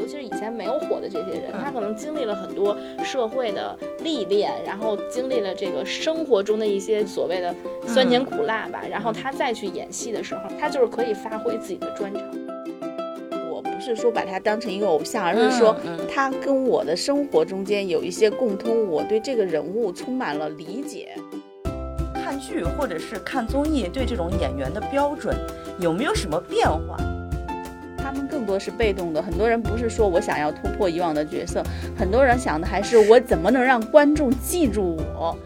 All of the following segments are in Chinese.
尤其是以前没有火的这些人，他可能经历了很多社会的历练，然后经历了这个生活中的一些所谓的酸甜苦辣吧，然后他再去演戏的时候，他就是可以发挥自己的专长。我不是说把他当成一个偶像，而是说他跟我的生活中间有一些共通，我对这个人物充满了理解。看剧或者是看综艺，对这种演员的标准有没有什么变化？多是被动的，很多人不是说我想要突破以往的角色，很多人想的还是我怎么能让观众记住我。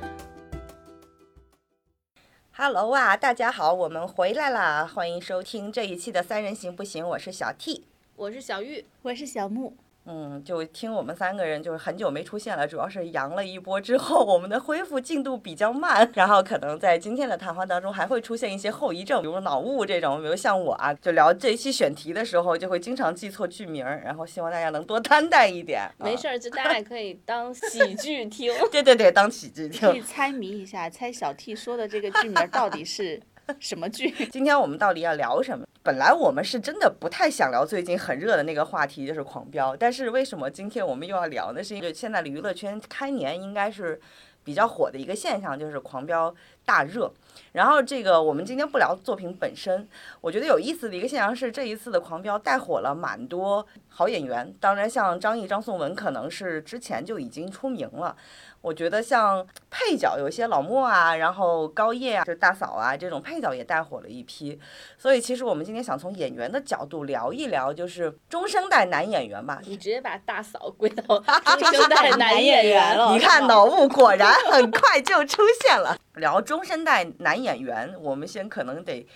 Hello 啊，大家好，我们回来啦，欢迎收听这一期的《三人行不行》，我是小 T，我是小玉，我是小木。嗯，就听我们三个人就是很久没出现了，主要是阳了一波之后，我们的恢复进度比较慢，然后可能在今天的谈话当中还会出现一些后遗症，比如脑雾这种，比如像我啊，就聊这一期选题的时候就会经常记错剧名，然后希望大家能多担待一点。没事儿，就大家也 可以当喜剧听。对对对，当喜剧听。可以猜谜一下，猜小 T 说的这个剧名到底是？什么剧？今天我们到底要聊什么？本来我们是真的不太想聊最近很热的那个话题，就是《狂飙》。但是为什么今天我们又要聊呢？是因为现在的娱乐圈开年应该是比较火的一个现象，就是《狂飙》大热。然后这个我们今天不聊作品本身，我觉得有意思的一个现象是，这一次的《狂飙》带火了蛮多好演员。当然，像张译、张颂文可能是之前就已经出名了。我觉得像配角有些老莫啊，然后高叶啊，就大嫂啊这种配角也带火了一批，所以其实我们今天想从演员的角度聊一聊，就是中生代男演员吧。你直接把大嫂归到中生代男演员了。你看脑雾果然很快就出现了。聊中生代男演员，我们先可能得。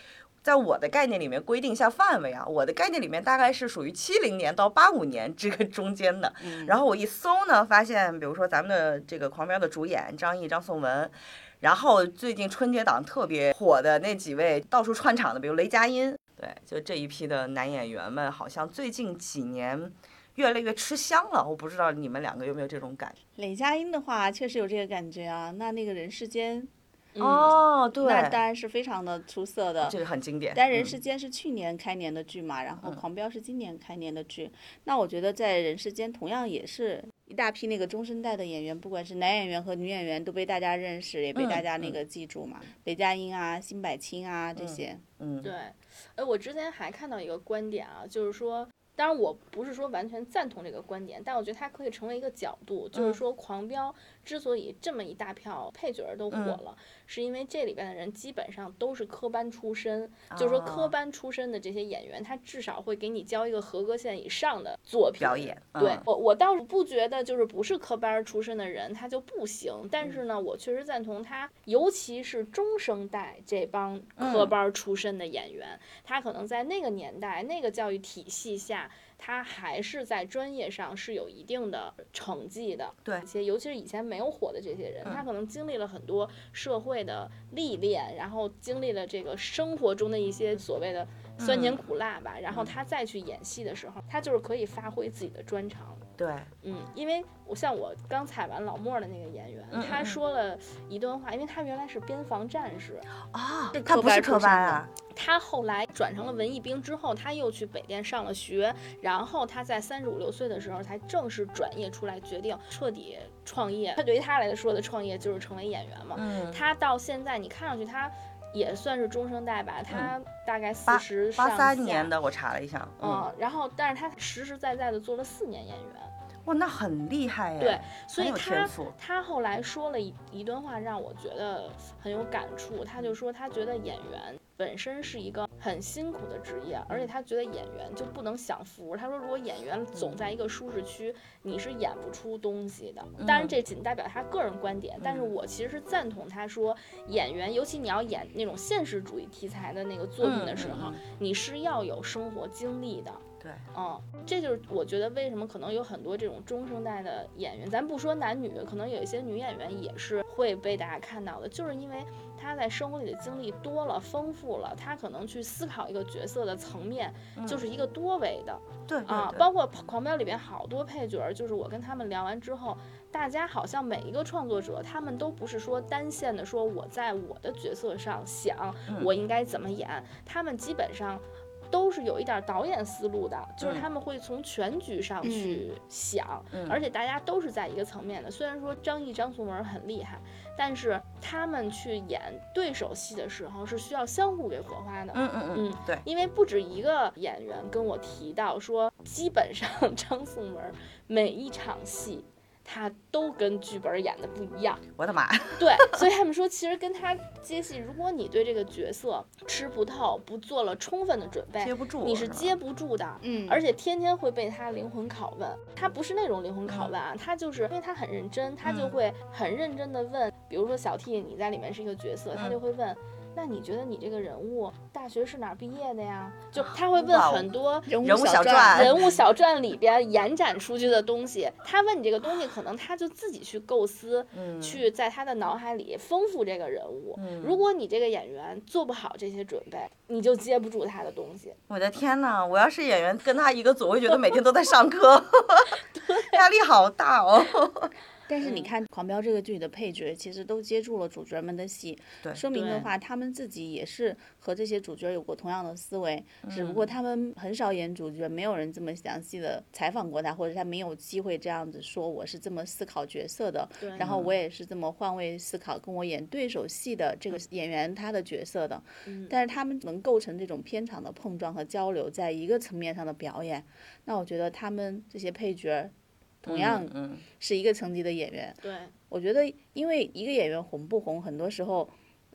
在我的概念里面规定一下范围啊，我的概念里面大概是属于七零年到八五年这个中间的。然后我一搜呢，发现比如说咱们的这个《狂飙》的主演张译、张颂文，然后最近春节档特别火的那几位到处串场的，比如雷佳音，对，就这一批的男演员们，好像最近几年越来越吃香了。我不知道你们两个有没有这种感觉？雷佳音的话，确实有这个感觉啊。那那个人世间。哦，对，那当然是非常的出色的，这个很经典。但《人世间》是去年开年的剧嘛，然后《狂飙》是今年开年的剧。那我觉得在《人世间》同样也是一大批那个中生代的演员，不管是男演员和女演员，都被大家认识，也被大家那个记住嘛。雷佳音啊，辛柏青啊这些。嗯，对。哎，我之前还看到一个观点啊，就是说。当然，我不是说完全赞同这个观点，但我觉得它可以成为一个角度，就是说《狂飙》之所以这么一大票配角都火了，是因为这里边的人基本上都是科班出身，就是说科班出身的这些演员，他至少会给你交一个合格线以上的作品表演。对我，我倒是不觉得就是不是科班出身的人他就不行，但是呢，我确实赞同他，尤其是中生代这帮科班出身的演员，他可能在那个年代那个教育体系下。他还是在专业上是有一定的成绩的，对，且尤其是以前没有火的这些人，他可能经历了很多社会的历练，然后经历了这个生活中的一些所谓的酸甜苦辣吧，然后他再去演戏的时候，他就是可以发挥自己的专长。对，嗯，因为我像我刚采完老莫的那个演员，他说了一段话，因为他原来是边防战士啊，他不是科班啊，他后来转成了文艺兵之后，他又去北电上了学，然后他在三十五六岁的时候才正式转业出来，决定彻底创业。他对于他来说的创业就是成为演员嘛。嗯，他到现在你看上去他也算是中生代吧，他大概四十八三年的，我查了一下，嗯，然后但是他实实在在的做了四年演员。哇，那很厉害呀！对，所以他他后来说了一一段话，让我觉得很有感触。他就说，他觉得演员本身是一个很辛苦的职业，而且他觉得演员就不能享福。他说，如果演员总在一个舒适区，你是演不出东西的。当然，这仅代表他个人观点，但是我其实是赞同他说，演员尤其你要演那种现实主义题材的那个作品的时候，你是要有生活经历的。对，嗯，这就是我觉得为什么可能有很多这种中生代的演员，咱不说男女，可能有一些女演员也是会被大家看到的，就是因为她在生活里的经历多了、丰富了，她可能去思考一个角色的层面就是一个多维的。对啊，包括《狂飙》里边好多配角，就是我跟他们聊完之后，大家好像每一个创作者，他们都不是说单线的，说我在我的角色上想我应该怎么演，他们基本上。都是有一点导演思路的，就是嗯他们会从全局上去想，嗯而且大家都是在一个层面的。虽然说张译、张颂文很厉害，但是他们去演对手戏的时候是需要相互给火花的。嗯嗯嗯嗯，对，因为不止一个演员跟我提到说，基本上 张颂文每一场戏他都跟剧本演的不一样。我的妈，对，所以他们说，其实跟他接戏，如果你对这个角色吃不透，不做了充分的准备，接不住，你是接不住的。嗯，而且天天会被他灵魂拷问，他不是那种灵魂拷问啊，他就是因为他很认真，他就嗯。会很认真的问，比如说小 T 你在里面是一个角色，他嗯。就会问，那你觉得你这个人物大学是哪儿毕业的呀？就他会问很多人物小传传人物小传里边延展出去的东西，他问你这个东西，可能他就自己去构思，嗯去在他的脑海里丰富这个人物。嗯如果你这个演员做不好这些准备，你就接不住他的东西。我的天呐，我要是演员跟他一个组，我会觉得每天都在上课，压力好大哦。但是你嗯。看《狂飙》这个剧的配角，其实都接住了主角们的戏，说明的话，他们自己也是和这些主角有过同样的思维，只不嗯。过他们很少演主角，没有人这么详细的采访过他，或者他没有机会这样子说我是这么思考角色的，然后我也是这么换位思考，跟我演对手戏的这个演员他的角色的，嗯。但是他们能构成这种片场的碰撞和交流，在一个层面上的表演，那我觉得他们这些配角同样嗯，是一个层级的演员。对，我觉得，因为一个演员红不红，很多时候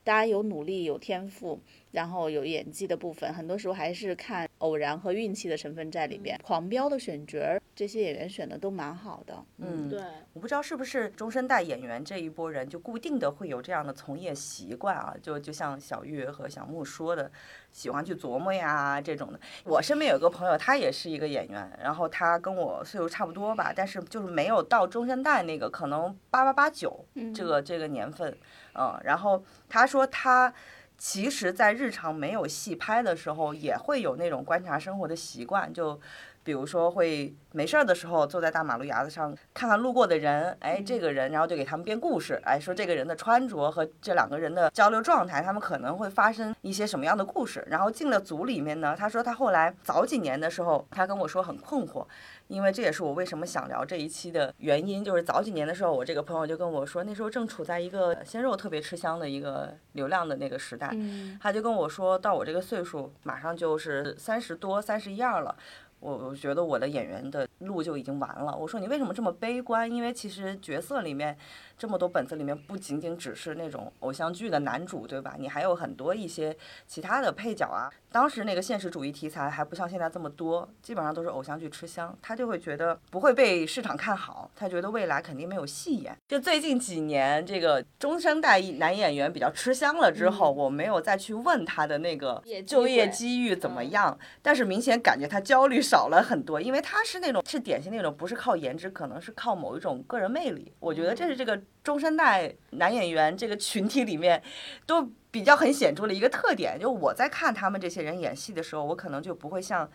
大家有努力、有天赋，然后有演技的部分，很多时候还是看偶然和运气的成分在里边。狂飙的选角儿，这些演员选的都蛮好的。嗯对，我不知道是不是中生代演员这一波人就固定的会有这样的从业习惯啊，就就像小玉和小木说的，喜欢去琢磨呀这种的。我身边有个朋友，他也是一个演员，然后他跟我岁数差不多吧，但是就是没有到中生代那个，可能八八八九这个这个年份，嗯，然后他说他。其实，在日常没有戏拍的时候，也会有那种观察生活的习惯，就比如说会没事儿的时候坐在大马路牙子上看看路过的人，哎，这个人，然后就给他们编故事，哎，说这个人的穿着和这两个人的交流状态，他们可能会发生一些什么样的故事。然后进了组里面呢，他说他后来早几年的时候，他跟我说很困惑，因为这也是我为什么想聊这一期的原因，就是早几年的时候，我这个朋友就跟我说，那时候正处在一个鲜肉特别吃香的一个流量的那个时代，嗯，他就跟我说到我这个岁数，马上就是三十多、三十一二了。我我觉得我的演员的路就已经完了。我说你为什么这么悲观？因为其实角色里面这么多本子里面，不仅仅只是那种偶像剧的男主，对吧？你还有很多一些其他的配角啊。当时那个现实主义题材还不像现在这么多，基本上都是偶像剧吃香，他就会觉得不会被市场看好，他觉得未来肯定没有戏演。就最近几年这个中生代男演员比较吃香了之后，我没有再去问他的那个就业机遇怎么嗯样，但是明显感觉他焦虑少了很多，因为他是那种是典型那种不是靠颜值，可能是靠某一种个人魅力。我觉得这是这个中生代男演员这个群体里面都比较很显著的一个特点。就我在看他们这些人演戏的时候，我可能就不会像。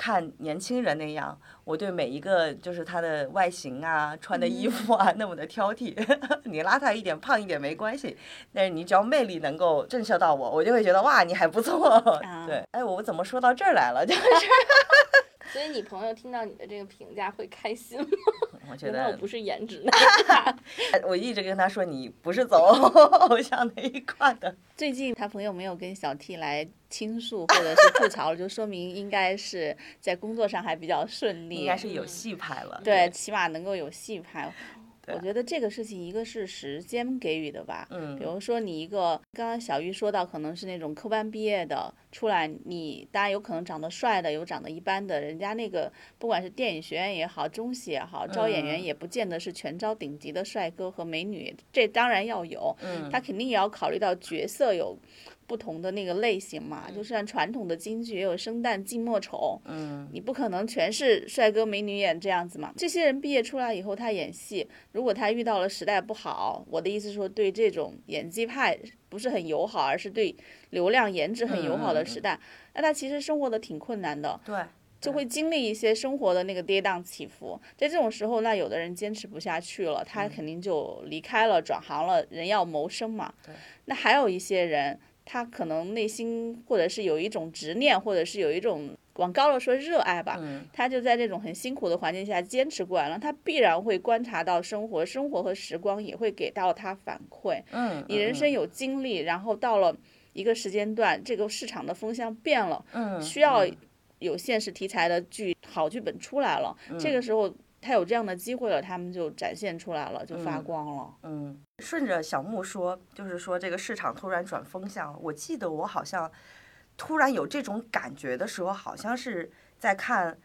看年轻人那样，我对每一个就是他的外形啊、穿的衣服啊那么的挑剔。你邋遢一点、胖一点没关系，但是你只要魅力能够震慑到我，我就会觉得哇，你还不错。对，哎，我怎么说到这儿来了？就是 所以你朋友听到你的这个评价会开心吗？我觉得原来我不是颜值那一。我一直跟他说，你不是走偶像那一块的。最近他朋友没有跟小 T 来倾诉或者是吐槽，就说明应该是在工作上还比较顺利，应该是有戏拍了。对，起码能够有戏拍。对。我觉得这个事情，一个是时间给予的吧，嗯。比如说你一个，刚刚小玉说到，可能是那种科班毕业的出来，你当然有可能长得帅的，有长得一般的，人家那个不管是电影学院也好，中戏也好，招演员嗯。也不见得是全招顶级的帅哥和美女，这当然要有，嗯。他肯定也要考虑到角色有不同的那个类型嘛，就像传统的京剧也有生旦净末丑，嗯你不可能全是帅哥美女演这样子嘛。这些人毕业出来以后，他演戏，如果他遇到了时代不好，我的意思说对这种演技派不是很友好，而是对流量颜值很友好的时代，那他其实生活的挺困难的。对，就会经历一些生活的那个跌宕起伏，在这种时候，那有的人坚持不下去了，他肯定就离开了，转行了。人要谋生嘛。那还有一些人，他可能内心或者是有一种执念，或者是有一种往高了说热爱吧，嗯。他就在这种很辛苦的环境下坚持过来了，他必然会观察到生活，生活和时光也会给到他反馈。嗯，你人生有经历，然后到了一个时间段，这个市场的风向变了，嗯需要嗯。有现实题材的剧好剧本出来了，这个时候他有这样的机会了，他们就展现出来了，就发光了。嗯，顺着小木说，就是说这个市场突然转风向。我记得我好像突然有这种感觉的时候，好像是在看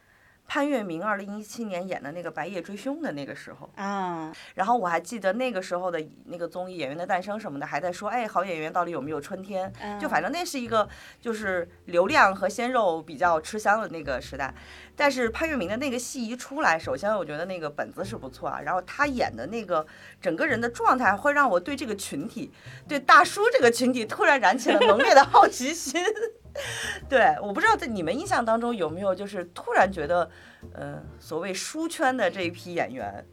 潘粤明二零一七年演的那个《白夜追凶》的那个时候。啊，然后我还记得那个时候的那个综艺《演员的诞生》什么的，还在说，哎，好演员到底有没有春天？就反正那是一个就是流量和鲜肉比较吃香的那个时代。但是潘粤明的那个戏一出来，首先我觉得那个本子是不错啊，然后他演的那个整个人的状态，会让我对这个群体，对大叔这个群体突然燃起了 浓烈的好奇心。对，我不知道在你们印象当中有没有，就是突然觉得，呃，所谓书圈的这一批演员，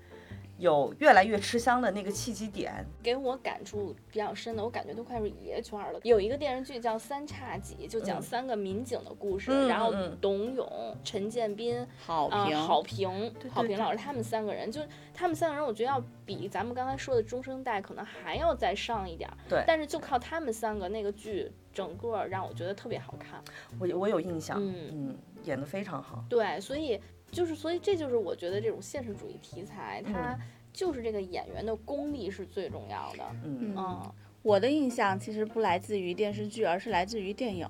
有越来越吃香的那个契机点。给我感触比较深的，我感觉都快是爷爷圈了。有一个电视剧叫《三叉戟》，就讲嗯三个民警的故事，嗯然后嗯董永、陈建斌、好啊、评，郝平、郝对平老师他们三个人，就他们三个人，我觉得要比咱们刚才说的中生代可能还要再上一点儿。对但是就靠他们三个那个剧，整个让我觉得特别好看。我我有印象，嗯嗯，演得非常好。对，所以就是，所以这就是我觉得这种现实主义题材，它就是这个演员的功力是最重要的。嗯嗯，我的印象其实不来自于电视剧，而是来自于电影。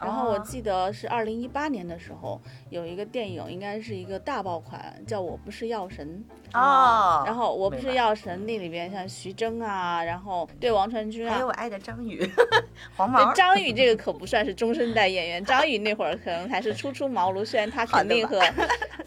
然后我哦记得是二零一八年的时候，有一个电影，应该是一个大爆款，叫《我不是药神》。哦，然后《我不是药神》那里边像徐峥啊，然后对王传君啊还有，我爱的张宇，黄毛，张宇这个可不算是中生代演员，张宇那会儿可能还是初出茅庐，虽然他肯定和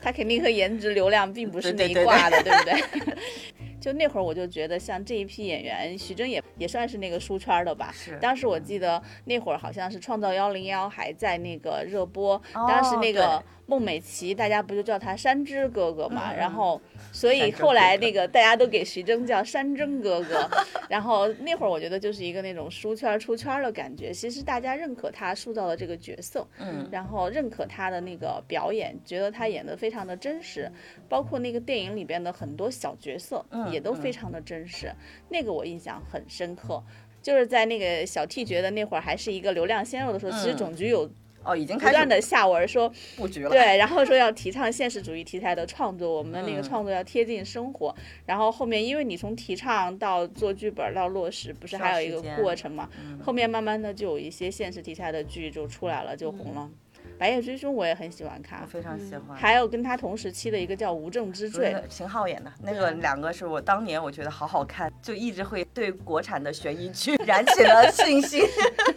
他肯定和颜值流量并不是那一挂的，对不对？就那会儿我就觉得像这一批演员，徐峥也也算是那个书圈的吧。是当时我记得那会儿好像是《创造幺零幺》还在那个热播，当时那个孟美岐大家不就叫他山之哥哥嘛，然后所以后来那个大家都给徐峥叫山珍哥哥，然后那会儿我觉得就是一个那种书圈出圈的感觉，其实大家认可他塑造的这个角色，嗯。然后认可他的那个表演，觉得他演得非常的真实，包括那个电影里边的很多小角色嗯也都非常的真实，那个我印象很深刻。就是在那个小 T 觉得那会儿还是一个流量鲜肉的时候，其实嗯总局有哦，已经开始不断的下文说，布局了。对，然后说要提倡现实主义题材的创作，我们的那个嗯创作要贴近生活。然后后面，因为你从提倡到做剧本到落实，不是还有一个过程嘛？嗯后面慢慢的就有一些现实题材的剧就出来了，就红了。白夜追凶》我也很喜欢看我，非常喜欢。还有跟他同时期的一个叫《无证之罪》，秦昊演的那个两个是我当年我觉得好好看，就一直会对国产的悬疑剧 燃起了信心。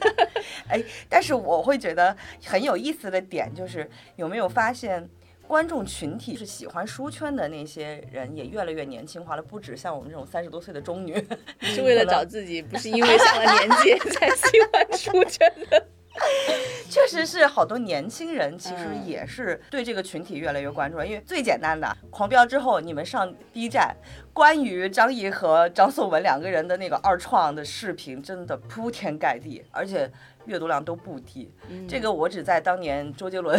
哎，但是我会觉得很有意思的点就是，有没有发现观众群体是喜欢书圈的那些人也越来越年轻化了，不止像我们这种三十多岁的中女。是为了找自己，不是因为上了年纪才喜欢书圈的。确实是好多年轻人，其实嗯也是对这个群体越来越关注了。因为最简单的，狂飙之后，你们上 B 站，关于张译和张颂文两个人的那个二创的视频，真的铺天盖地，而且阅读量都不低。这个我只在当年周杰伦，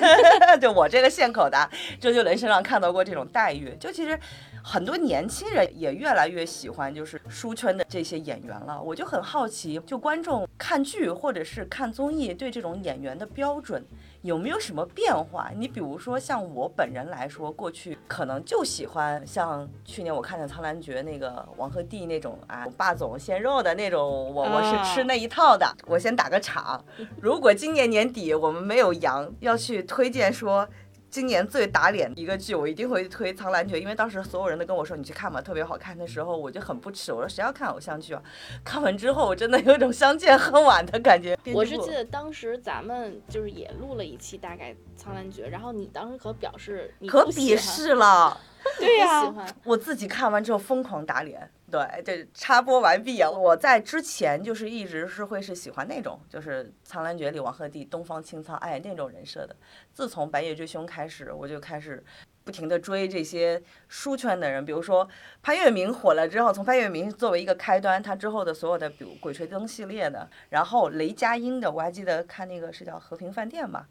就我这个现口的周杰伦身上看到过这种待遇。就其实很多年轻人也越来越喜欢就是书圈的这些演员了。我就很好奇，就观众看剧或者是看综艺对这种演员的标准有没有什么变化？你比如说像我本人来说，过去可能就喜欢像去年我看的《苍兰诀》那个王鹤棣那种啊霸总鲜肉的那种，我我是吃那一套的。我先打个场，如果今年年底我们没有羊，要去推荐说。今年最打脸一个剧，我一定会推《苍兰诀》，因为当时所有人都跟我说你去看吧，特别好看的时候，我就很不耻，我说谁要看偶像剧啊？看完之后，我真的有一种相见恨晚的感觉。我是记得当时咱们就是也录了一期大概《苍兰诀》，然后你当时可表示你可鄙视了。对呀。我自己看完之后疯狂打脸。对，这插播完毕啊！我在之前就是一直是会是喜欢那种，就是《苍兰诀》里王鹤棣东方青苍哎那种人设的。自从《白夜追凶》开始，我就开始不停的追这些书圈的人，比如说潘粤明火了之后，从潘粤明作为一个开端，他之后的所有的，比如《鬼吹灯》系列的，然后雷佳音的，我还记得看那个是叫《和平饭店》吧，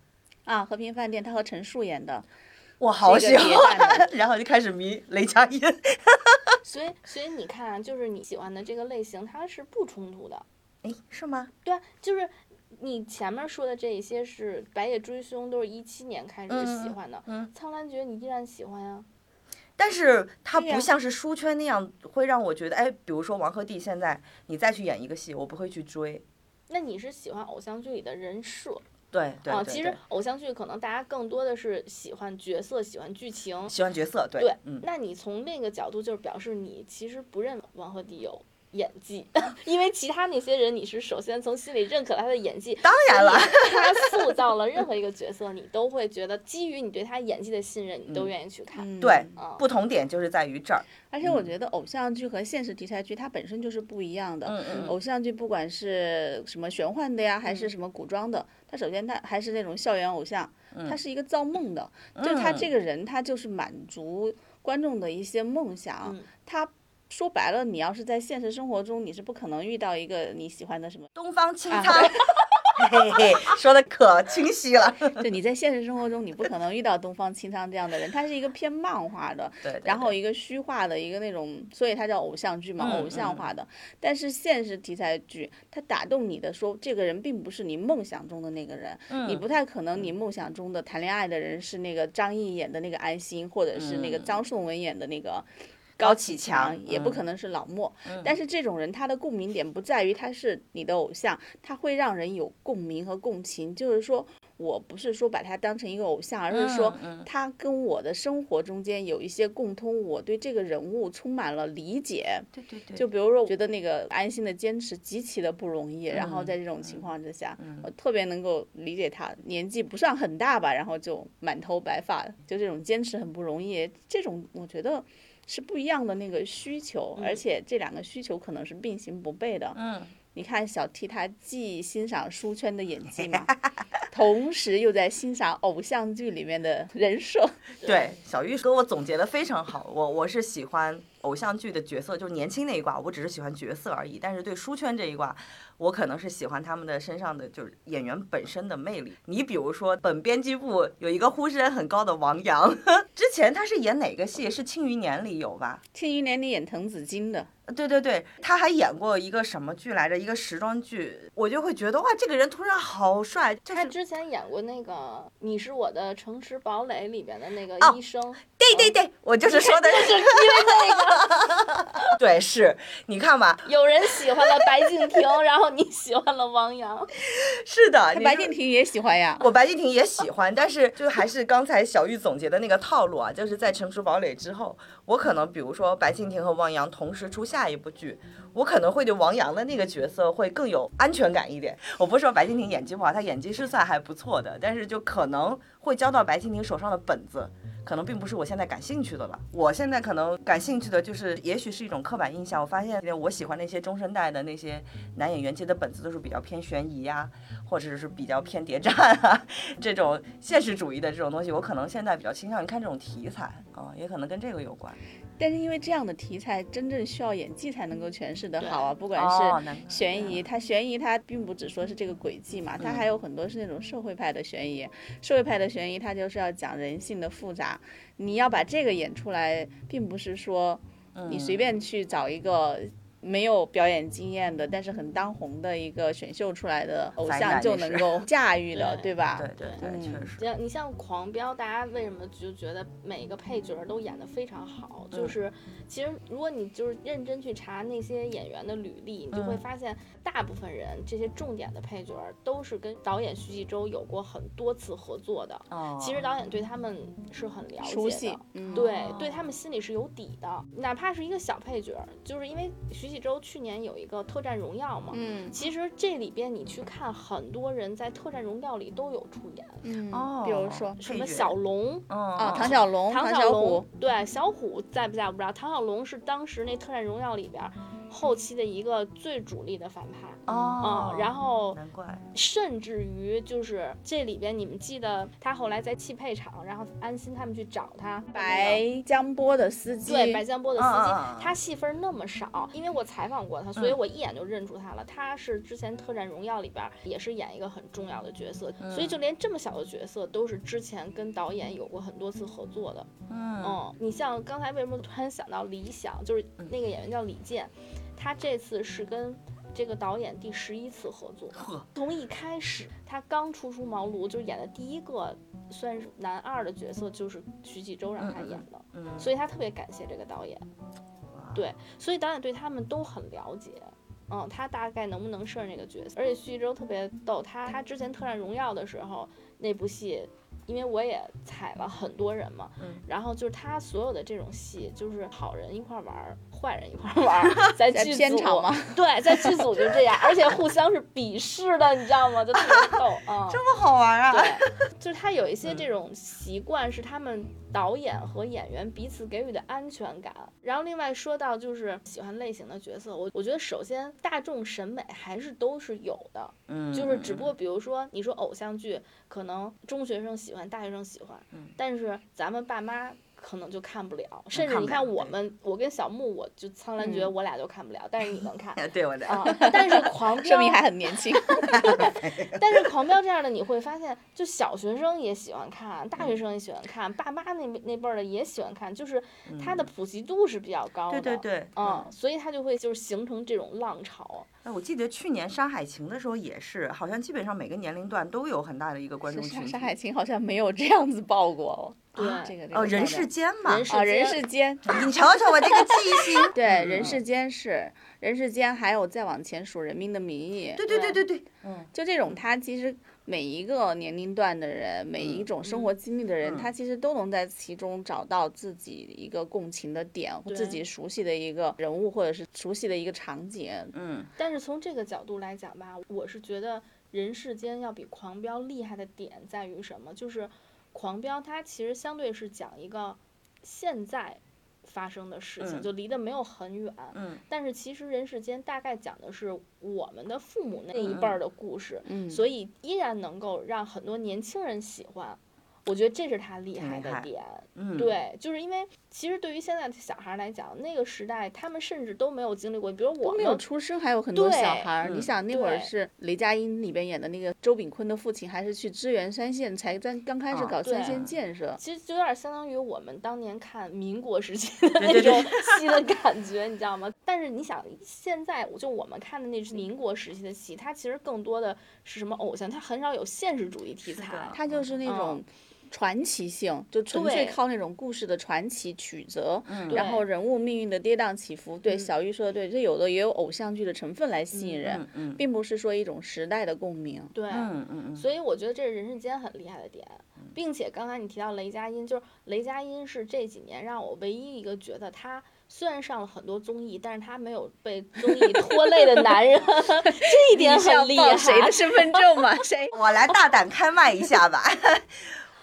啊，和平饭店他和陈数演的，我好喜欢，然后就开始迷雷佳音。所以所以你看啊，就是你喜欢的这个类型，它是不冲突的。哎，是吗？对啊，就是你前面说的这一些是《白夜追凶》，都是一七年开始喜欢的，嗯苍兰诀》你依然喜欢呀。但是它不像是书圈那样，会让我觉得，哎，比如说王鹤棣现在你再去演一个戏，我不会去追。那你是喜欢偶像剧里的人设啊？对对对其实偶像剧可能大家更多的是喜欢角色、喜欢剧情。喜欢角色，对，对，嗯，那你从那个角度就是表示你其实不认王鹤棣有演技，因为其他那些人你是首先从心里认可他的演技，当然了，他塑造了任何一个角色，你都会觉得基于你对他演技的信任，你都愿意去看。嗯对啊，不同点就是在于这儿。而且我觉得偶像剧和现实题材剧它本身就是不一样的。嗯嗯偶像剧不管是什么玄幻的呀，还嗯是什么古装的，它首先他还是那种校园偶像，他是一个造梦的，嗯就是他这个人他就是满足观众的一些梦想，嗯他。说白了，你要是在现实生活中，你是不可能遇到一个你喜欢的什么。东方青啊苍，嘿嘿，说的可清晰了。就你在现实生活中，你不可能遇到东方青苍这样的人，他是一个偏漫画的，对对然后一个虚化的一个那种，所以他叫偶像剧嘛，嗯偶像化的。但是现实题材剧，他打动你的说，这个人并不是你梦想中的那个人，你嗯不太可能你梦想中的谈恋爱的人是那个张译演的那个安心，或者是那个嗯张颂文演的那个。高高启启强强也不嗯可能是老莫，嗯。但是这种人他的共鸣点不在于他是你的偶像，他会让人有共鸣和共情。就是说我不是说把他当成一个偶像，而是说他跟我的生活中间有一些共通，我对这个人物充满了理解。对对对，就比如说，我觉得那个安心的坚持极其的不容易，然后嗯在这种情况之下，嗯。我特别能够理解他，年纪不算很大吧，然后就满头白发，就这种坚持很不容易，这种我觉得是不一样的那个需求，而且这两个需求可能是并行不悖的。嗯，你看小 T 他既欣赏书圈的演技嘛，同时又在欣赏偶像剧里面的人设。对，小玉给我总结的非常好。我我是喜欢偶像剧的角色，就是年轻那一挂，我只是喜欢角色而已。但是对书圈这一挂，我可能是喜欢他们的身上的就是演员本身的魅力。你比如说，本编辑部有一个呼声很高的王阳，之前他是演哪个戏？是《庆余年》里有吧？《庆余年》里演滕子京的，对对对，他还演过一个什么剧来着？一个时装剧，我就会觉得哇，这个人突然好帅。就是他之前演过那个《你是我的城池堡垒》里边的那个哦医生，对对对，我就是说的 就是因为那个 对，是你看吧，有人喜欢了白敬亭，然后你喜欢了汪洋，是的，你白敬亭也喜欢呀。我白敬亭也喜欢，但是就还是刚才小玉总结的那个套路啊，就是在《成熟堡垒》之后，我可能比如说白敬亭和王阳同时出下一部剧，我可能会对王阳的那个角色会更有安全感一点。我不是说白敬亭演技不好，他演技是算还不错的，但是就可能会交到白敬亭手上的本子。可能并不是我现在感兴趣的了。我现在可能感兴趣的就是，也许是一种刻板印象。我发现我喜欢那些中生代的那些男演员接的本子都是比较偏悬疑呀、或者是比较偏谍战啊 这种现实主义的这种东西。我可能现在比较倾向于看这种题材啊、也可能跟这个有关。但是因为这样的题材真正需要演技才能够诠释的好啊，不管是悬疑，它悬疑它并不只说是这个轨迹嘛，它还有很多是那种社会派的悬疑。社会派的悬疑它就是要讲人性的复杂，你要把这个演出来，并不是说你随便去找一个。没有表演经验的，但是很当红的一个选秀出来的偶像就能够 驾驭了，对对吧？对对对，嗯确实。像你像《狂飙》，大家为什么就觉得每一个配角都演得非常好？就是其实如果你就是认真去查那些演员的履历，你就会嗯发现大部分人这些重点的配角都是跟导演徐纪周有过很多次合作的。哦其实导演对他们是很了解熟悉的，，嗯，对，对他们心里是有底的，哪怕是一个小配角，就是因为徐纪周去年有一个《特战荣耀》嘛，嗯其实这里边你去看，很多人在《特战荣耀》里都有出演，嗯，哦比如说什么小龙。嗯啊，啊唐小龙、唐小小虎龙，对小虎在不在我不知道。唐小龙是当时那《特战荣耀》里边儿后期的一个最主力的反派。哦嗯，然后难怪，甚至于就是这里边，你们记得他后来在汽配厂，然后安心他们去找他，白江波的司机，对白江波的司机，他戏份那么少，因为我采访过他，所以我一眼就认出他了。他是之前《特战荣耀》里边也是演一个很重要的角色，所以就连这么小的角色都是之前跟导演有过很多次合作的。嗯嗯，你像刚才为什么突然想到李想，就是那个演员叫李健，他这次是跟。这个导演第十一次合作，呵，从一开始他刚初出茅庐，就是演的第一个算是男二的角色，就是徐纪周让他演的，嗯，所以他特别感谢这个导演。对，所以导演对他们都很了解。嗯，他大概能不能胜任这个角色？而且徐纪周特别逗，他他之前《特战荣耀》的时候那部戏，因为我也踩了很多人嘛，嗯然后就是他所有的这种戏，就是好人一块儿玩儿，坏人一块儿玩儿，在在剧组片场吗？对，在剧组就这样，而且互相是鄙视的，你知道吗？就特别逗啊。这么好玩啊！对，就是他有一些这种习惯，是他们导演和演员彼此给予的安全感。然后另外说到就是喜欢类型的角色，我我觉得首先大众审美还是都是有的，嗯，就是只不过比如说你说偶像剧，可能中学生喜欢，大学生喜欢，嗯但是咱们爸妈。可能就看不了，甚至你看我们，我跟小木，我就苍兰诀，嗯我俩就看不了，但是你能看 对我俩，啊。但是狂飙 说明还很年轻。但是狂飙这样的你会发现，就小学生也喜欢看，大学生也喜欢看，爸妈那那辈儿的也喜欢看，就是它的普及度是比较高的。对对对，嗯，所以它就会就是形成这种浪潮。哎，我记得去年《山海情》的时候也是，好像基本上每个年龄段都有很大的一个观众群体。山山海情好像没有这样子爆过哦。对啊这个这个哦，人世间嘛，人世啊，人世间，你瞧瞧我这个记忆 性。对，嗯人世间是人世间，还有再往前数《人民的名义》，对对对对对，嗯，就这种，他其实每一个年龄段的人，每一种生活经历的人，嗯他其实都能在其中找到自己一个共情的点，自己熟悉的一个人物，或者是熟悉的一个场景。嗯，但是从这个角度来讲吧，我是觉得人世间要比狂飙厉害的点在于什么？就是狂飙它其实相对是讲一个现在发生的事情，嗯就离得没有很远。嗯，但是其实人世间大概讲的是我们的父母那一辈儿的故事，嗯，所以依然能够让很多年轻人喜欢。我觉得这是他厉害的点。嗯，对，就是因为其实对于现在的小孩儿来讲，那个时代他们甚至都没有经历过，比如我都没有们出生，还有很多小孩儿。你嗯想那会儿是雷佳音里边演的那个周炳坤的父亲，还是去支援三线，才刚刚开始搞三线建设。其实就有点相当于我们当年看民国时期 的那种戏的感觉，你知道吗？但是你想，现在就我们看的那是民国时期的戏，它其实更多的是什么偶像，它很少有现实主义题材。它就是那嗯种传奇性，就纯粹靠那种故事的传奇曲折，嗯然后人物命运的跌宕起伏。对，嗯小玉说的对，这有的也有偶像剧的成分来吸引人，嗯嗯并不是说一种时代的共鸣。对，嗯嗯嗯，所以我觉得这是人世间很厉害的点，并且刚才你提到雷佳音，就是雷佳音是这几年让我唯一一个觉得他虽然上了很多综艺，但是他没有被综艺拖累的男人，这一点是要很厉害。谁的身份证吗？谁？我来大胆开麦一下吧。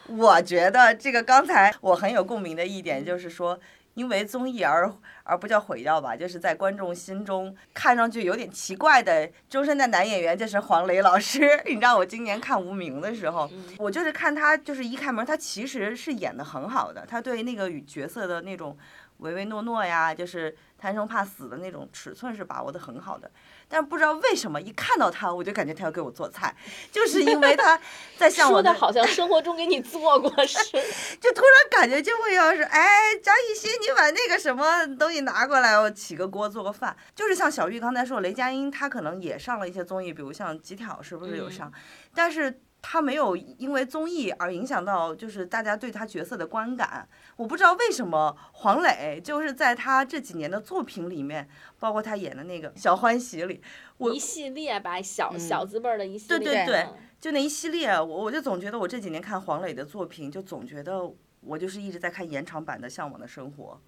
我觉得这个刚才我很有共鸣的一点就是说，因为综艺而而不叫毁掉吧，就是在观众心中看上去有点奇怪的终身的男演员，就是黄磊老师。你知道我今年看《无名》的时候，我就是看他就是一开门，他其实是演的很好的，他对那个与角色的那种唯唯诺诺呀，就是贪生怕死的那种尺寸是把握的很好的。但不知道为什么一看到他，我就感觉他要给我做菜，就是因为他 在向我说的好像生活中给你做过似的。就突然感觉就会要是，哎，张艺兴，你把那个什么东西拿过来，我起个锅做个饭。就是像小玉刚才说，雷佳音他可能也上了一些综艺，比如像《极挑》是不是有上？但是他没有因为综艺而影响到就是大家对他角色的观感。我不知道为什么黄磊就是在他这几年的作品里面，包括他演的那个《小欢喜》里，我一系列吧，小嗯小字辈儿的一系列。对对对嗯就那一系列，我我就总觉得我这几年看黄磊的作品，就总觉得我就是一直在看延长版的《向往的生活》。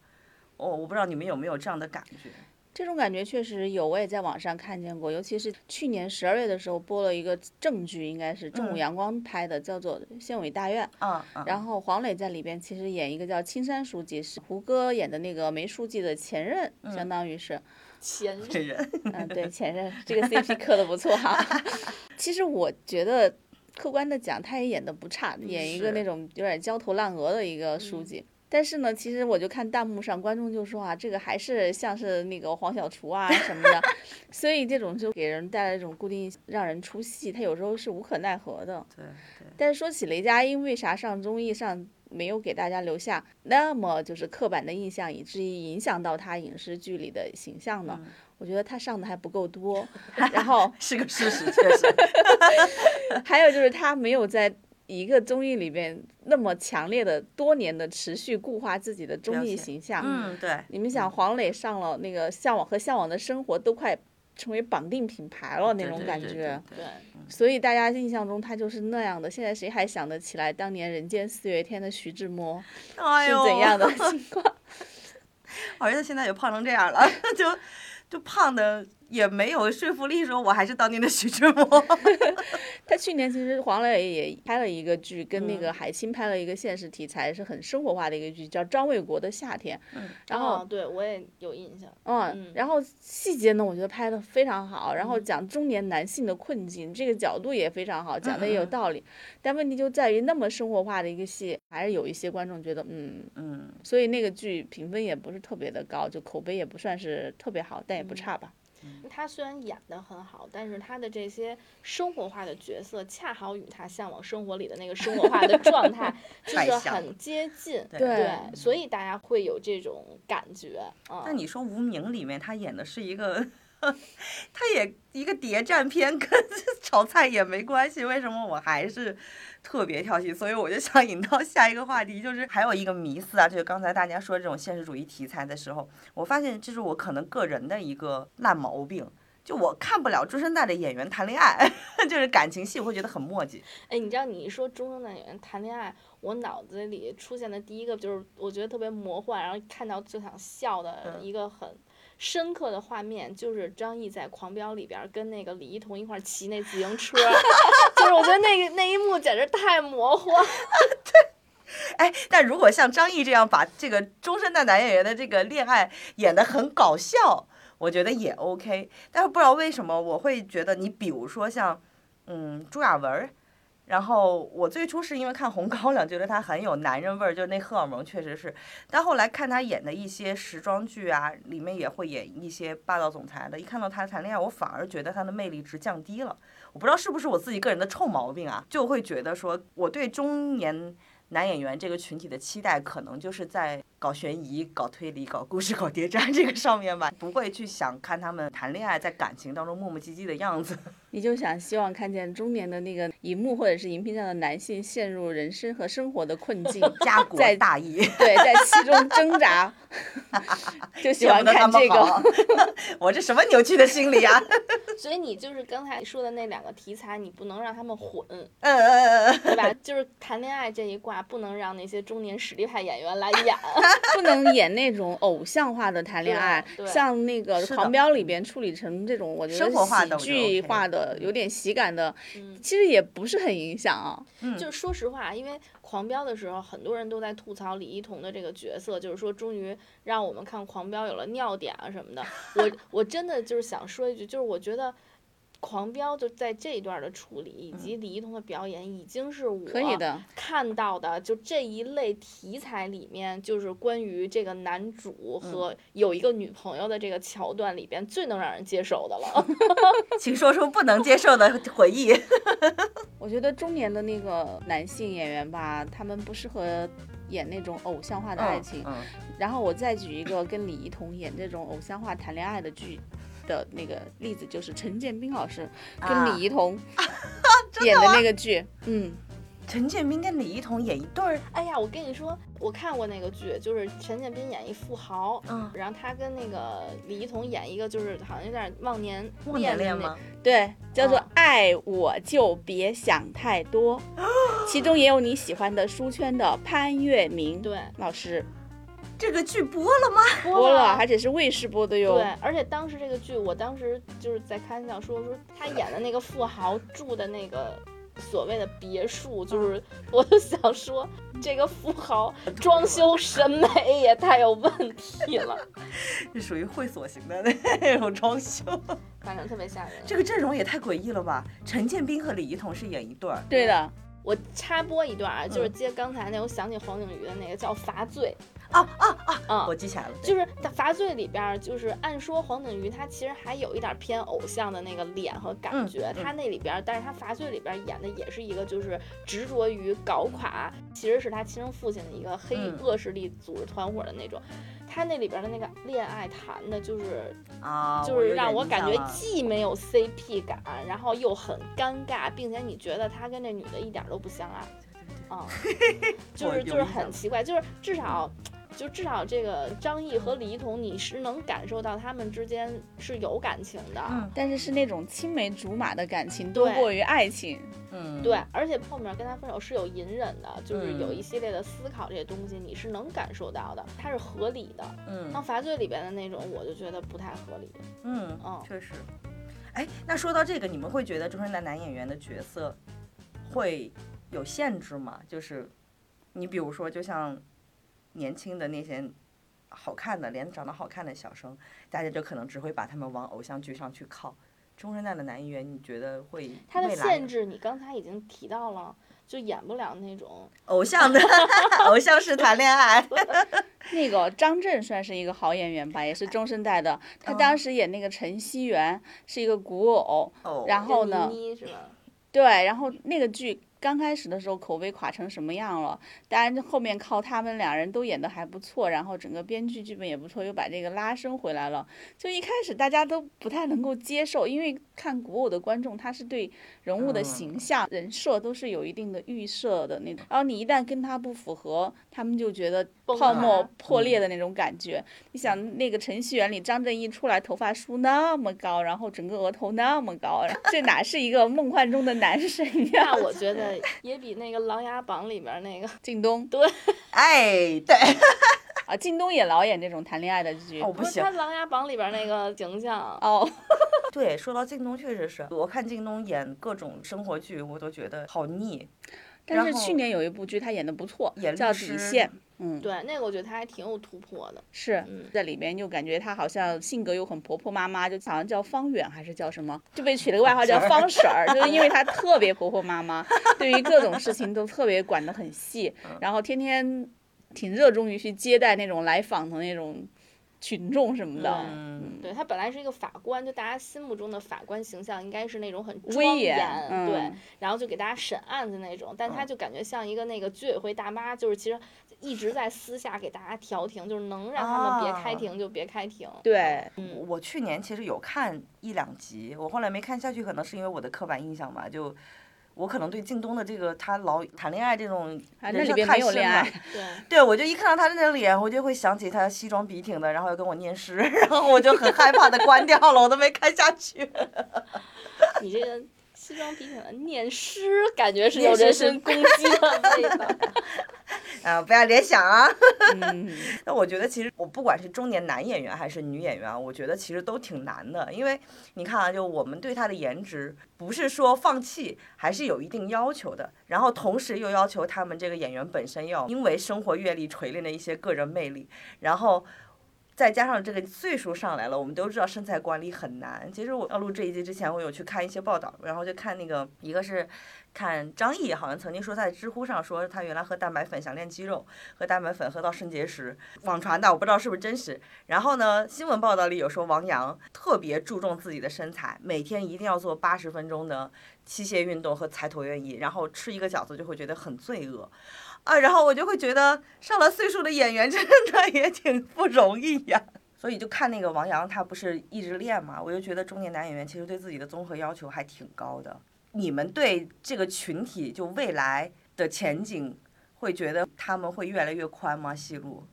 哦，我不知道你们有没有这样的感觉？这种感觉确实有，我也在网上看见过，尤其是去年十二月的时候播了一个正剧，应该是正午嗯阳光拍的，叫做《县委大院》。啊啊，然后黄磊在里边其实演一个叫青山书记，是胡歌演的那个梅书记的前任，相当于是。前任。嗯，对，前任这个 CP 刻的不错哈。其实我觉得，客观的讲，他也演的不差，演一个那种有点焦头烂额的一个书记。但是呢，其实我就看弹幕上观众就说啊，这个还是像是那个黄小厨啊什么的，所以这种就给人带来一种固定，让人出戏。他有时候是无可奈何的。对对，但是说起雷佳音，为啥上综艺上没有给大家留下那么就是刻板的印象，以至于影响到他影视剧里的形象呢？我觉得他上的还不够多，然后是个事实，确实。还有就是他没有在一个综艺里边那么强烈的多年的持续固化自己的综艺形象。嗯，对，你们想，黄磊上了那个《向往》和《向往的生活》都快成为绑定品牌了那种感觉。对对，所以大家印象中他就是那样的。现在谁还想得起来当年《人间四月天》的徐志摩是哎呦，怎样的 情况？儿子现在也胖成这样了，就就胖的也没有说服力，说我还是当年的徐志摩。他去年其实黄磊也拍了一个剧，跟那嗯个海清拍了一个现实题材，是很生活化的一个剧，叫《张卫国的夏天》。然后哦，对我也有印象。嗯嗯，然后细节呢，我觉得拍的非常好，然嗯后讲中年男性的困境，这个角度也非常好，讲的也有嗯嗯道理。但问题就在于那么生活化的一个戏，还是有一些观众觉得，嗯，嗯，所以那个剧评分也不是特别的高，就口碑也不算是特别好，但也不嗯差吧。他虽然演得很好，但是他的这些生活化的角色，恰好与他向往生活里的那个生活化的 状态，就是很接近。对对所以大家会有这种感觉。嗯，那你说《无名》里面他演的是一个，他也一个谍战片，跟 炒菜也没关系，为什么我还是特别跳戏？所以我就想引到下一个话题，就是还有一个迷思啊，就是刚才大家说这种现实主义题材的时候，我发现这是我可能个人的一个烂毛病。就我看不了中生代的演员谈恋爱，就是感情戏，我会觉得很墨迹。哎，你知道你一说中生代演员谈恋爱，我脑子里出现的第一个就是我觉得特别魔幻，然后看到就想笑的嗯一个很深刻的画面，就是张译在《狂飙》里边儿跟那个李一桐一块儿骑那自行车，就是我觉得那个那一幕简直太魔幻。对 哎，但如果像张译这样把这个中生代男演员的这个恋爱演得很搞笑，我觉得也 OK。但是不知道为什么我会觉得，你比如说像，嗯，朱亚文儿，然后我最初是因为看《红高粱》，觉得他很有男人味儿，就是那荷尔蒙确实是。但后来看他演的一些时装剧啊，里面也会演一些霸道总裁的，一看到他谈恋爱，我反而觉得他的魅力值降低了。我不知道是不是我自己个人的臭毛病啊，就会觉得说我对中年。男演员这个群体的期待，可能就是在搞悬疑、搞推理、搞故事、搞谍战这个上面吧，不会去想看他们谈恋爱，在感情当中磨磨唧唧的样子。你就想希望看见中年的那个荧幕或者是荧屏上的男性陷入人生和生活的困境，家国在大义，对，在其中挣扎，就喜欢看这个。我这什么扭曲的心理啊！所以你就是刚才说的那两个题材，你不能让他们混，嗯嗯嗯嗯，对吧？就是谈恋爱这一挂，不能让那些中年实力派演员来演。不能演那种偶像化的谈恋爱像那个《狂飙》里边处理成这种，我觉得生活化的喜剧化的、有点喜感的，嗯，其实也不是很影响啊。就是说实话，因为狂飙的时候，很多人都在吐槽李一桐的这个角色，就是说终于让我们看狂飙有了尿点啊什么的。我我真的就是想说一句，就是我觉得。狂飙就在这一段的处理以及李一桐的表演，已经是我可以的，看到的就这一类题材里面，就是关于这个男主和有一个女朋友的这个桥段里边最能让人接受的了。请说出不能接受的回忆。我觉得中年的那个男性演员吧，他们不适合演那种偶像化的爱情。嗯，然后我再举一个跟李一桐演这种偶像化谈恋爱的剧的那个例子，就是陈建斌老师跟 啊李一桐演的那个剧，嗯，陈建斌跟李一桐演一对儿，哎呀，我跟你说，我看过那个剧，就是陈建斌演一富豪，嗯，然后他跟那个李一桐演一个，就是好像有点忘年忘年恋吗？对，叫做哦《爱我就别想太多》，其中也有你喜欢的书圈的潘粤明对，老师这个剧播了吗？播了，而且是卫视播的哟。对，而且当时这个剧，我当时就是在开玩笑说说他演的那个富豪住的那个所谓的别墅，就是 我就想说，这个富豪装修审美也太有问题了，是属于会所型的那种装修。反正特别吓人。这个阵容也太诡异了吧？陈建斌和李一桐是演一对儿，对的，我插播一段啊，就是嗯接刚才那，我想起黄景瑜的那个叫《罚罪》啊啊啊！啊我，记起来了，就是《罚罪》里边儿，就是按说黄景瑜他其实还有一点偏偶像的那个脸和感嗯觉，嗯他那里边儿，但是他《罚罪》里边儿演的也是一个就是执着于搞垮，其实是他亲生父亲的一个黑嗯恶势力组织团伙的那种。他那里边儿的那个恋爱谈的，就是啊，就是让我感觉既没有 CP 感，然后又很尴尬，并且你觉得他跟那女的一点儿都不相爱，啊、就是就是很奇怪，就是至少。就至少这个张译和李一桐，你是能感受到他们之间是有感情的，嗯但是是那种青梅竹马的感情多对过于爱情。嗯，对，而且后面跟他分手是有隐忍的，就是有嗯一系列的思考这些东西，你是能感受到的，它是合理的。嗯像罚罪里边的那种，我就觉得不太合理。嗯嗯，确实。哎，那说到这个，你们会觉得中生代男演员的角色会有限制吗？就是你比如说，就像年轻的那些好看的、脸长得好看的小生，大家就可能只会把他们往偶像剧上去靠。中生代的男演员，你觉得会他的限制你刚才已经提到了，就演不了那种偶像的 偶像式谈恋爱？那个张震算是一个好演员吧，也是中生代的。他哦当时演那个陈希元是一个古偶，哦，然后呢？对，然后那个剧刚开始的时候口碑垮成什么样了？当然后面靠他们两人都演得还不错，然后整个编剧剧本也不错，又把这个拉升回来了。就一开始大家都不太能够接受，因为看古偶的观众他是对人物的嗯形象、人设都是有一定的预设的那种，然后你一旦跟他不符合，他们就觉得泡沫破裂的那种感觉。你想那个程序员里张震一出来，头发梳那么高，然后整个额头那么高，这哪是一个梦幻中的男神呀？那 我觉得也比那个《琅琊榜》里边那个 靳东对哎，对，啊，靳东也老演这种谈恋爱的剧。哦，不行不是他，《琅琊榜》里边那个形象，哦，对，说到靳东，确实是我看靳东演各种生活剧，我都觉得好腻。但是去年有一部剧他演的不错演，叫《底线》。嗯，对那个我觉得他还挺有突破的。是嗯在里面就感觉他好像性格又很婆婆妈妈，就好像叫方远还是叫什么，就被取了个外号叫方婶儿，就是因为她特别婆婆妈妈，对于各种事情都特别管得很细，然后天天挺热衷于去接待那种来访的那种群众什么的。嗯，对他本来是一个法官，就大家心目中的法官形象应该是那种很威庄严嗯对，然后就给大家审案子那种，但他就感觉像一个那个居委会大妈，就是其实一直在私下给大家调停，就是能让他们别开啊庭就别开庭。对，嗯，我去年其实有看一两集，我后来没看下去，可能是因为我的刻板印象吧，就。我可能对靳东的这个他老谈恋爱这种啊，人设那边太深了没有恋爱，对，对，我就一看到他的那个脸，我就会想起他西装笔挺的，然后又跟我念诗，然后我就很害怕的关掉了，我都没看下去。你这个西装笔挺的念诗，感觉是有人身攻击的味道。啊，不要联想啊。嗯，那我觉得其实我不管是中年男演员还是女演员啊，我觉得其实都挺难的，因为你看啊，就我们对他的颜值不是说放弃，还是有一定要求的。然后同时又要求他们这个演员本身要因为生活阅历锤炼的一些个人魅力，然后。再加上这个岁数上来了，我们都知道身材管理很难。其实我要录这一集之前，我有去看一些报道，然后就看那个一个是看张译好像曾经说在知乎上说他原来喝蛋白粉想练肌肉，喝蛋白粉喝到肾结石，网传的我不知道是不是真实。然后呢，新闻报道里有说王阳特别注重自己的身材，每天一定要做八十分钟的器械运动和踩椭圆仪，然后吃一个饺子就会觉得很罪恶。啊，然后我就会觉得上了岁数的演员真的 也挺不容易呀。所以就看那个王阳，他不是一直练嘛，我就觉得中年男演员其实对自己的综合要求还挺高的。你们对这个群体就未来的前景，会觉得他们会越来越宽吗？戏路？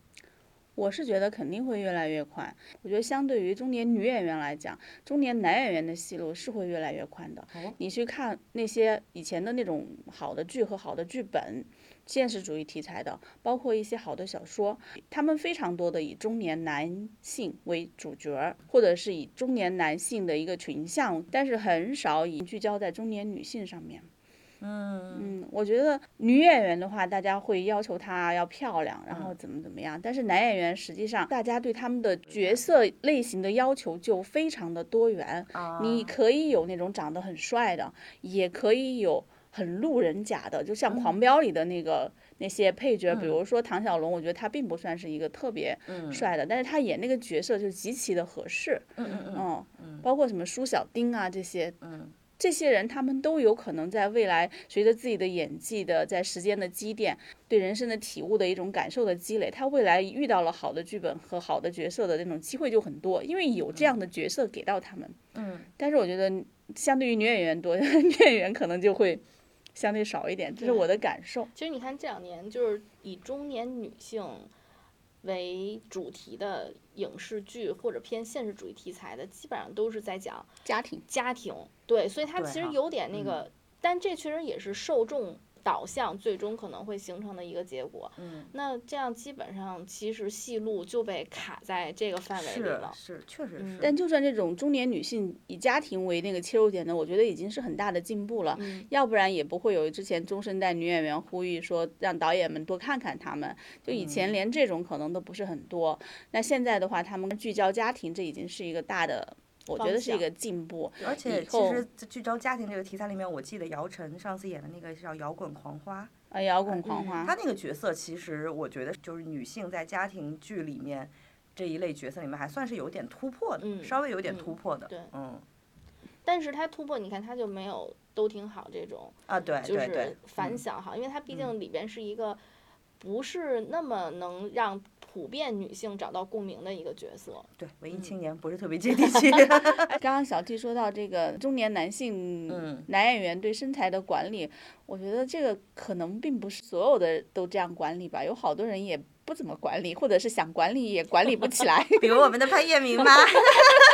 我是觉得肯定会越来越宽。我觉得相对于中年女演员来讲，中年男演员的戏路是会越来越宽的。哦你去看那些以前的那种好的剧和好的剧本，现实主义题材的，包括一些好的小说，他们非常多的以中年男性为主角儿，或者是以中年男性的一个群像，但是很少以聚焦在中年女性上面。嗯嗯，我觉得女演员的话，大家会要求她要漂亮，然后怎么怎么样。但是男演员实际上，大家对他们的角色类型的要求就非常的多元。啊你可以有那种长得很帅的，也可以有很路人甲的，就像《狂飙》里的那个、那些配角，比如说唐小龙，我觉得他并不算是一个特别帅的，但是他演那个角色就极其的合适。嗯嗯嗯。嗯，包括什么舒小丁啊这些，嗯。这些人他们都有可能在未来随着自己的演技的在时间的积淀，对人生的体悟的一种感受的积累，他未来遇到了好的剧本和好的角色的那种机会就很多，因为有这样的角色给到他们。嗯，但是我觉得相对于女演员多，女演员可能就会相对少一点，这是我的感受。其实你看这两年，就是以中年女性为主题的影视剧或者偏现实主义题材的，基本上都是在讲家庭家庭。对，所以它其实有点那个，但这确实也是受众导向最终可能会形成的一个结果。嗯，那这样基本上其实戏路就被卡在这个范围里了。是，确实嗯是。但就算这种中年女性以家庭为那个切入点呢，我觉得已经是很大的进步了。嗯要不然也不会有之前中生代女演员呼吁说让导演们多看看她们。就以前连这种可能都不是很多，那现在的话，他们聚焦家庭，这已经是一个大的，我觉得是一个进步。而且其实聚焦家庭这个题材里面，我记得姚晨上次演的那个叫《摇滚狂花》，啊，摇滚狂花，她那个角色其实我觉得就是女性在家庭剧里面这一类角色里面还算是有点突破的，嗯稍微有点嗯突破的。对嗯但是她突破，你看她就没有都挺好这种，啊，对就是反响好，因为她毕竟里边是一个不是那么能让普遍女性找到共鸣的一个角色。对文艺嗯青年不是特别接地气。哎刚刚小 T 说到这个中年男性嗯男演员对身材的管理，我觉得这个可能并不是所有的都这样管理吧，有好多人也不怎么管理，或者是想管理也管理不起来。比如我们的潘粤明吧，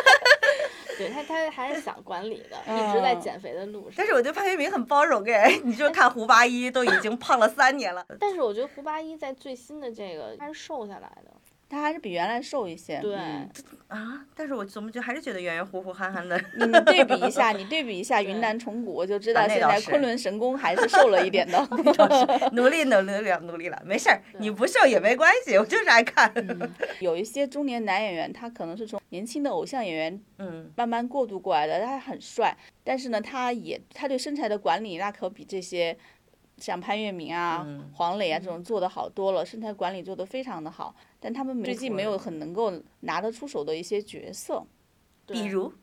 对他，他还是想管理的，一直在嗯减肥的路上。但是我觉得潘粤明很包容哎，你就看胡八一都已经胖了三年了。但是我觉得胡八一在最新的这个他是瘦下来的，他还是比原来瘦一些。对，嗯啊，但是我怎么就还是觉得圆圆乎乎憨憨的。你你对比一下，你对比一下云南虫谷，就知道 现在昆仑神功还是瘦了一点的。努力努力了努力了，没事儿，你不瘦也没关系，我就是爱看。有一些中年男演员，他可能是从年轻的偶像演员嗯慢慢过渡过来的，他很帅，但是呢，他也他对身材的管理那可比这些像潘粤明啊、嗯黄磊啊这种做的好多了，身材管理做的非常的好，但他们最近没有很能够拿得出手的一些角色，比如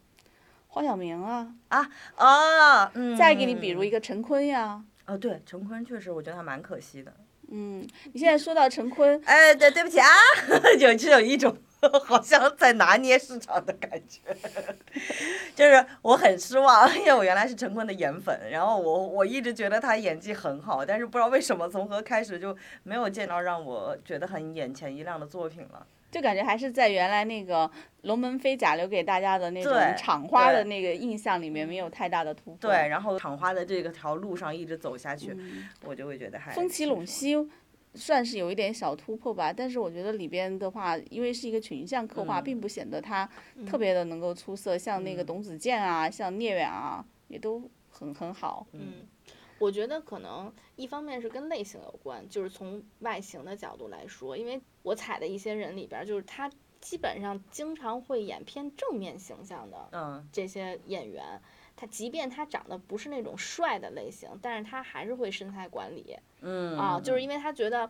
黄晓明啊啊，哦，嗯，再给你比如一个陈坤呀。哦，对，陈坤确实我觉得还蛮可惜的。嗯，你现在说到陈坤，哎，对，对不起啊，有只有一种 好像在拿捏市场的感觉，就是我很失望，因为我原来是陈坤的颜粉，然后我我一直觉得他演技很好，但是不知道为什么从何开始就没有见到让我觉得很眼前一亮的作品了。就感觉还是在原来那个龙门飞甲留给大家的那种厂花的那个印象里面没有太大的突破。对，，然后厂花的这个条路上一直走下去，嗯我就会觉得还风起陇西算是有一点小突破吧，但是我觉得里边的话，因为是一个群像刻画，嗯并不显得他特别的能够出色。像那个嗯董子健啊，像聂远啊，也都很很好。嗯，我觉得可能一方面是跟类型有关，就是从外形的角度来说，因为我踩的一些人里边儿，就是他基本上经常会演偏正面形象的嗯这些演员，他即便他长得不是那种帅的类型，但是他还是会身材管理嗯啊，就是因为他觉得。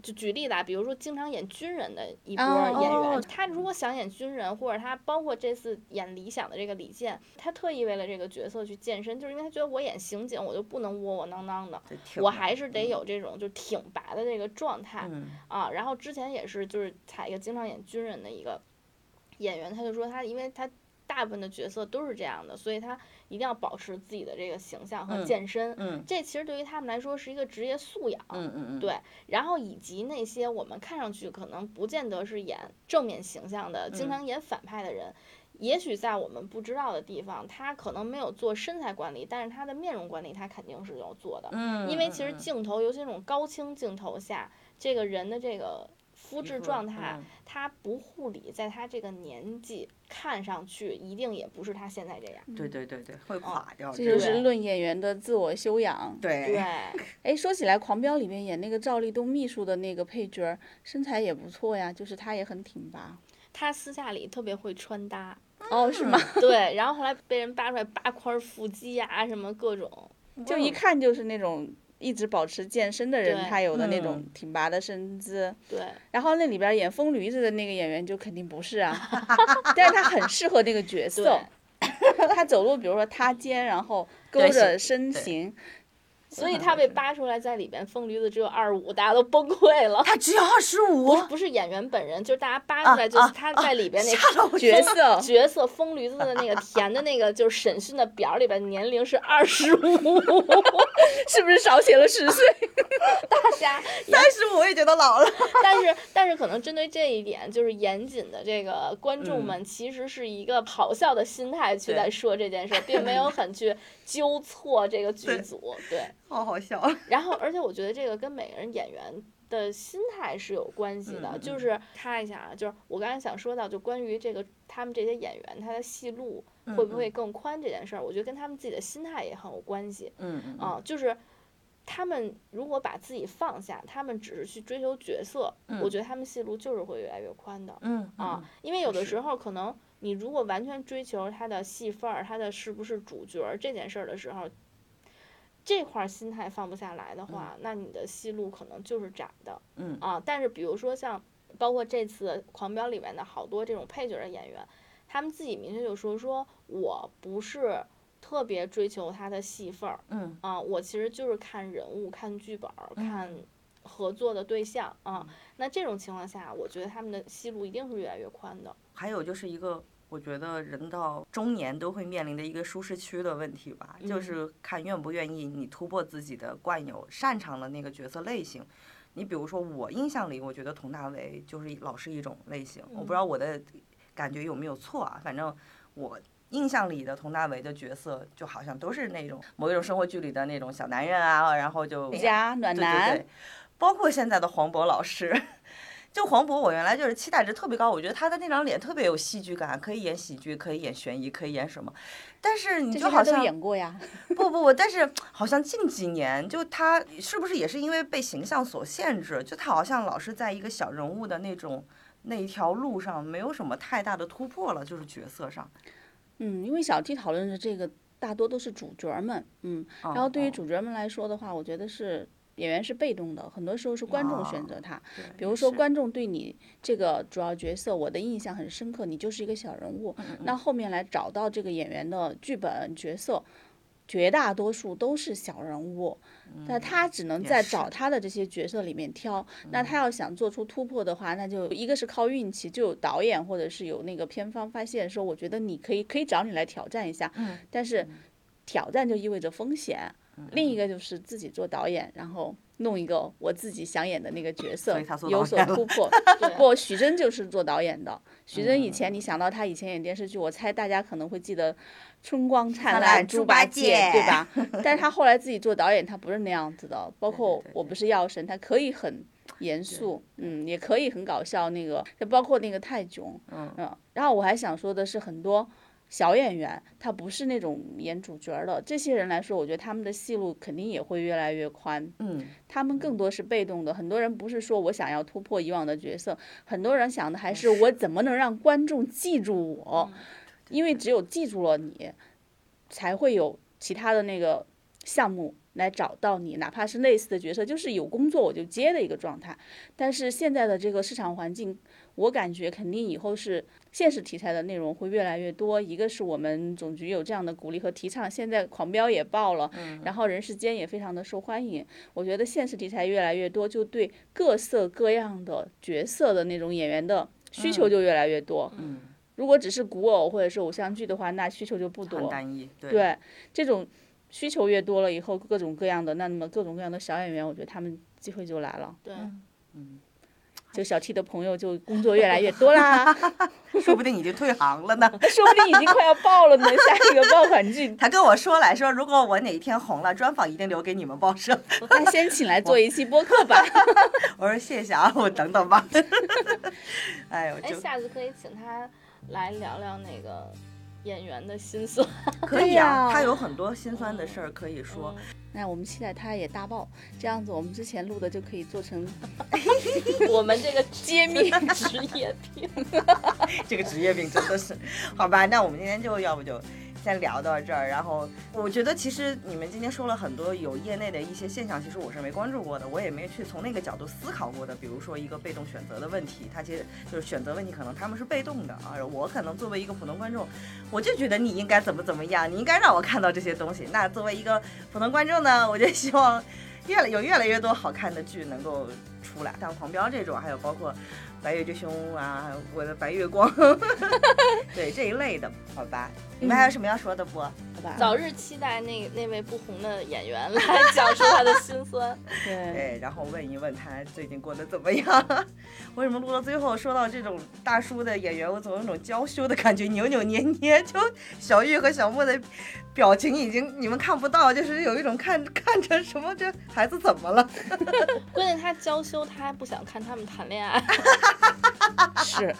就举例吧，比如说经常演军人的一波哦演员，哦他如果想演军人，或者他包括这次演理想的这个李健，他特意为了这个角色去健身，就是因为他觉得我演刑警，我就不能窝窝囊囊的，我还是得有这种就挺拔的这个状态、嗯啊。然后之前也是就是采一个经常演军人的一个演员，他就说他因为他大部分的角色都是这样的，所以他一定要保持自己的这个形象和嗯健身。嗯这其实对于他们来说是一个职业素养。嗯嗯嗯，对，然后以及那些我们看上去可能不见得是演正面形象的，经嗯常演反派的人，也许在我们不知道的地方，他可能没有做身材管理，但是他的面容管理他肯定是有做的。嗯，因为其实嗯镜头，尤其那种高清镜头下，这个人的这个肤质状态，嗯他不护理，在他这个年纪看上去一定也不是他现在这样。对对对对，会垮掉。这就是论演员的自我修养。对对，，哎，说起来，《狂飙》里面演那个赵立东秘书的那个配角，身材也不错呀，就是他也很挺拔。他私下里特别会穿搭，哦，是吗？对，然后后来被人扒出来八块腹肌呀、什么各种，就一看就是那种一直保持健身的人，对他有的那嗯种挺拔的身姿。对然后那里边演疯驴子的那个演员就肯定不是啊，但是他很适合那个角色。他走路，比如说塌肩，然后勾着身形，所以他被扒出来在里边疯驴子只有二十五，大家都崩溃了。他只有二十五不，是演员本人，就是大家扒出来就是他在里边那吓到我角色角色疯驴子的那个填的那个就是审讯的表里边年龄是二十五，是不是少写了十岁？大家三十五我也觉得老了。但是但是可能针对这一点，就是严谨的这个观众嗯们其实是一个咆哮的心态去在说这件事，并没有很去纠错这个剧组，对。好好笑。然后，而且我觉得这个跟每个人演员的心态是有关系的。就是看一下啊，就是我刚才想说到，就关于这个他们这些演员他的戏路嗯会不会更宽这件事儿，我觉得跟他们自己的心态也很有关系嗯嗯啊。就是他们如果把自己放下，他们只是去追求角色，我觉得他们戏路就是会越来越宽的。嗯啊，因为有的时候可能你如果完全追求他的戏份儿，他的是不是主角儿这件事儿的时候，这块儿心态放不下来的话，那你的戏路可能就是窄的。嗯啊，但是比如说像包括这次《狂飙》里面的好多这种配角儿的演员，他们自己明确就说说我不是特别追求他的戏份儿嗯啊，我其实就是看人物、看剧本儿、看合作的对象啊。那这种情况下，我觉得他们的戏路一定是越来越宽的。还有就是一个，我觉得人到中年都会面临的一个舒适区的问题吧，就嗯是看愿不愿意你突破自己的惯有擅长的那个角色类型。你比如说，我印象里，我觉得佟大为就是老是一种类型，我不知道我的感觉有没有错啊，反正我。印象里的佟大为的角色，就好像都是那种某一种生活剧里的那种小男人啊，然后就家暖对对男对，包括现在的黄渤老师，就黄渤，我原来就是期待值特别高，我觉得他的那张脸特别有戏剧感，可以演喜剧，可以演悬疑，可以演什么。但是你就好像演过呀。不不不，但是好像近几年就他是不是也是因为被形象所限制，就他好像老是在一个小人物的那种那一条路上没有什么太大的突破了，就是角色上。嗯，因为小 T 讨论的这个大多都是主角们，嗯，然后对于哦主角们来说的话，我觉得是演员是被动的，很多时候是观众选择他。对比如说，观众对你这个主要角色，我的印象很深刻，你就是一个小人物。嗯那后面来找到这个演员的剧本角色，绝大多数都是小人物，那他只能在找他的这些角色里面挑。那他要想做出突破的话，那就一个是靠运气，就有导演或者是有那个片方发现说，我觉得你可以可以找你来挑战一下，嗯但是挑战就意味着风险。另一个就是自己做导演，然后弄一个我自己想演的那个角色有所突破。对不，许峥就是做导演的。许峥嗯以前你想到他以前演电视剧，我猜大家可能会记得《春光灿灿烂猪八戒》，对吧？但是他后来自己做导演，他不是那样子的。包括我不是药神，他可以很严肃，嗯，也可以很搞笑。那个，就包括那个泰囧，嗯然后我还想说的是，很多小演员他不是那种演主角儿的，这些人来说，我觉得他们的戏路肯定也会越来越宽。嗯，他们更多是被动的，很多人不是说我想要突破以往的角色，很多人想的还是我怎么能让观众记住我，因为只有记住了你，才会有其他的那个项目来找到你，哪怕是类似的角色，就是有工作我就接的一个状态。但是现在的这个市场环境，我感觉肯定以后是现实题材的内容会越来越多。一个是我们总局有这样的鼓励和提倡，现在狂飙也爆了，然后人世间也非常的受欢迎。我觉得现实题材越来越多，就对各色各样的角色的那种演员的需求就越来越多。嗯，如果只是古偶或者是偶像剧的话，那需求就不很多。单一。对对，这种需求越多了以后，各种各样的，那么各种各样的小演员，我觉得他们机会就来了。对，就小 T 的朋友就工作越来越多啦，说不定已经退行了呢。说不定已经快要爆了呢，下一个爆款剧。他跟我说来说，如果我哪一天红了，专访一定留给你们报社。那先请来做一期播客吧。我说谢谢啊，我等等吧。哎呦，哎，下次可以请他来聊聊那个演员的心酸。可以啊，他有很多心酸的事儿可以说。嗯那我们期待它也大爆，这样子我们之前录的就可以做成 我们这个揭秘职业病。这个职业病真的是，好吧，那我们今天就要不就先聊到这儿。然后我觉得其实你们今天说了很多有业内的一些现象，其实我是没关注过的，我也没去从那个角度思考过的。比如说一个被动选择的问题，它其实就是选择问题，可能他们是被动的啊。我可能作为一个普通观众，我就觉得你应该怎么怎么样，你应该让我看到这些东西。那作为一个普通观众呢，我就希望越来有越来越多好看的剧能够出来，像《狂飙》这种，还有包括。白月之兄啊，我的白月光，对这一类的，好吧？你们还有什么要说的不？好吧？早日期待那那位不红的演员来讲述他的心酸。对，对，然后问一问他最近过得怎么样。为什么录到最后说到这种大叔的演员，我总有一种娇羞的感觉，扭扭捏捏。就小玉和小莫的表情已经你们看不到，就是有一种看看着什么这孩子怎么了？关键他娇羞，他还不想看他们谈恋爱。是，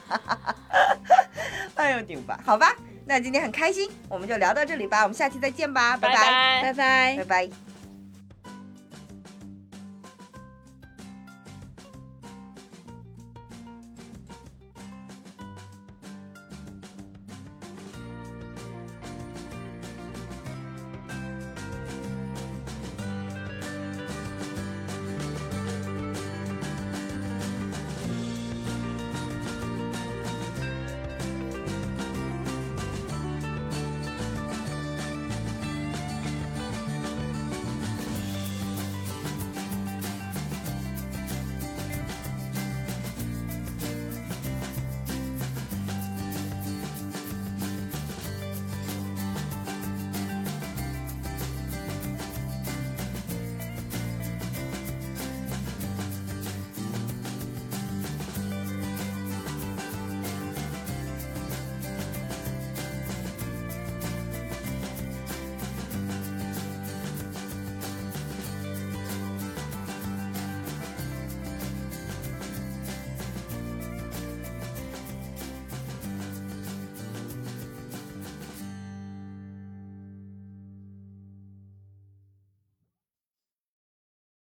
哎呦顶吧，好吧，那今天很开心，我们就聊到这里吧，我们下期再见吧，拜拜拜拜拜拜。拜。